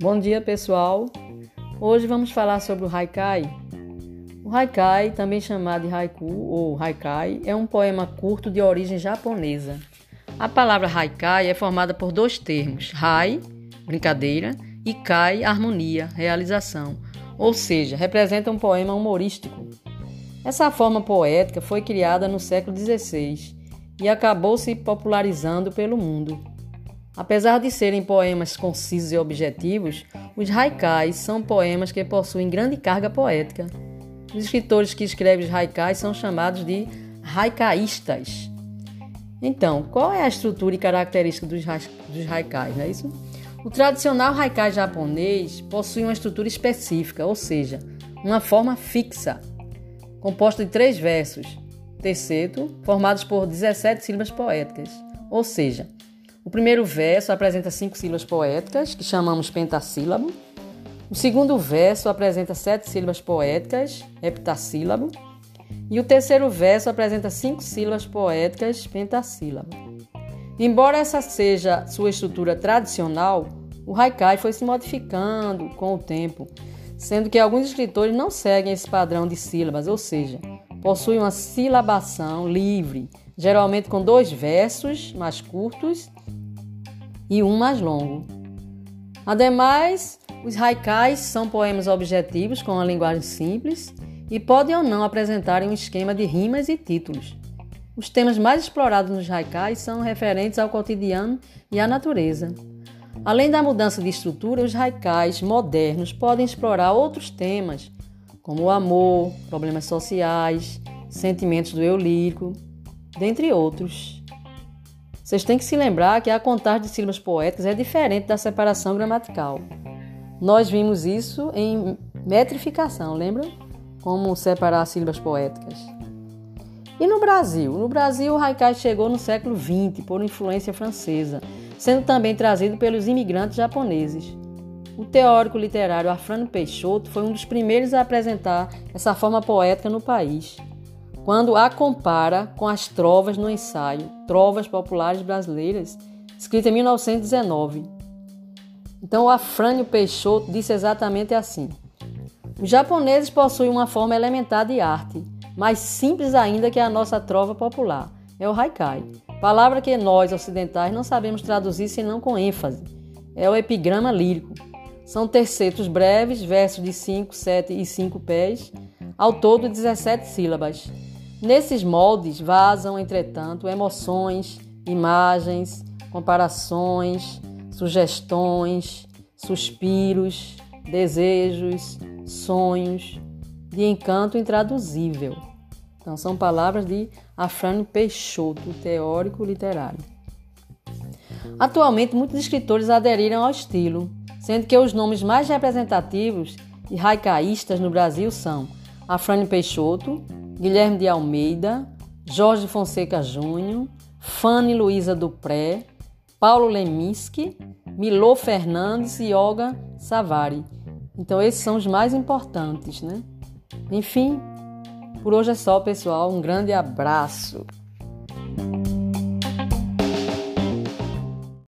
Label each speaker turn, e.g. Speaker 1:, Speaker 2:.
Speaker 1: Bom dia, pessoal. Hoje vamos falar sobre o haikai. O haikai, também chamado de haiku ou haikai, é um poema curto de origem japonesa. A palavra haikai é formada por dois termos: hai, brincadeira, e kai, harmonia, realização, ou seja, representa um poema humorístico. Essa forma poética foi criada no século XVI e acabou se popularizando pelo mundo. Apesar de serem poemas concisos e objetivos, os haikais são poemas que possuem grande carga poética. Os escritores que escrevem os haikais são chamados de haikaístas. Então, qual é a estrutura e característica dos, haikais, não é isso? O tradicional haikai japonês possui uma estrutura específica, ou seja, uma forma fixa, composta de três versos, terceto, formados por 17 sílabas poéticas, ou seja, o primeiro verso apresenta cinco sílabas poéticas, que chamamos pentassílabo. O segundo verso apresenta sete sílabas poéticas, heptassílabo. E o terceiro verso apresenta cinco sílabas poéticas, pentassílabo. Embora essa seja sua estrutura tradicional, o haikai foi se modificando com o tempo, sendo que alguns escritores não seguem esse padrão de sílabas, ou seja, possuem uma silabação livre, geralmente com dois versos mais curtos e um mais longo. Ademais, os haikais são poemas objetivos com uma linguagem simples e podem ou não apresentar um esquema de rimas e títulos. Os temas mais explorados nos haikais são referentes ao cotidiano e à natureza. Além da mudança de estrutura, os haikais modernos podem explorar outros temas, como o amor, problemas sociais, sentimentos do eu lírico, dentre outros. Vocês têm que se lembrar que a contagem de sílabas poéticas é diferente da separação gramatical. Nós vimos isso em metrificação, lembra? Como separar sílabas poéticas. E no Brasil? No Brasil, o haikai chegou no século XX por influência francesa, sendo também trazido pelos imigrantes japoneses. O teórico literário Afrânio Peixoto foi um dos primeiros a apresentar essa forma poética no país quando a compara com as trovas no ensaio Trovas Populares Brasileiras, escrita em 1919. Então, o Afrânio Peixoto disse exatamente assim: Os japoneses possuem uma forma elementar de arte, mais simples ainda que a nossa trova popular. É o haikai, palavra que nós ocidentais não sabemos traduzir senão com ênfase. É o epigrama lírico. São tercetos breves, versos de 5, 7 e 5 pés, ao todo 17 sílabas. Nesses moldes vazam, entretanto, emoções, imagens, comparações, sugestões, suspiros, desejos, sonhos, de encanto intraduzível. Então, são palavras de Afrânio Peixoto, teórico literário. Atualmente, muitos escritores aderiram ao estilo, sendo que os nomes mais representativos e raicaístas no Brasil são Afrânio Peixoto, Guilherme de Almeida, Jorge Fonseca Júnior, Fanny Luiza Dupré, Paulo Leminski, Milô Fernandes e Olga Savari. Então esses são os mais importantes, né? Enfim, por hoje é só, pessoal. Um grande abraço.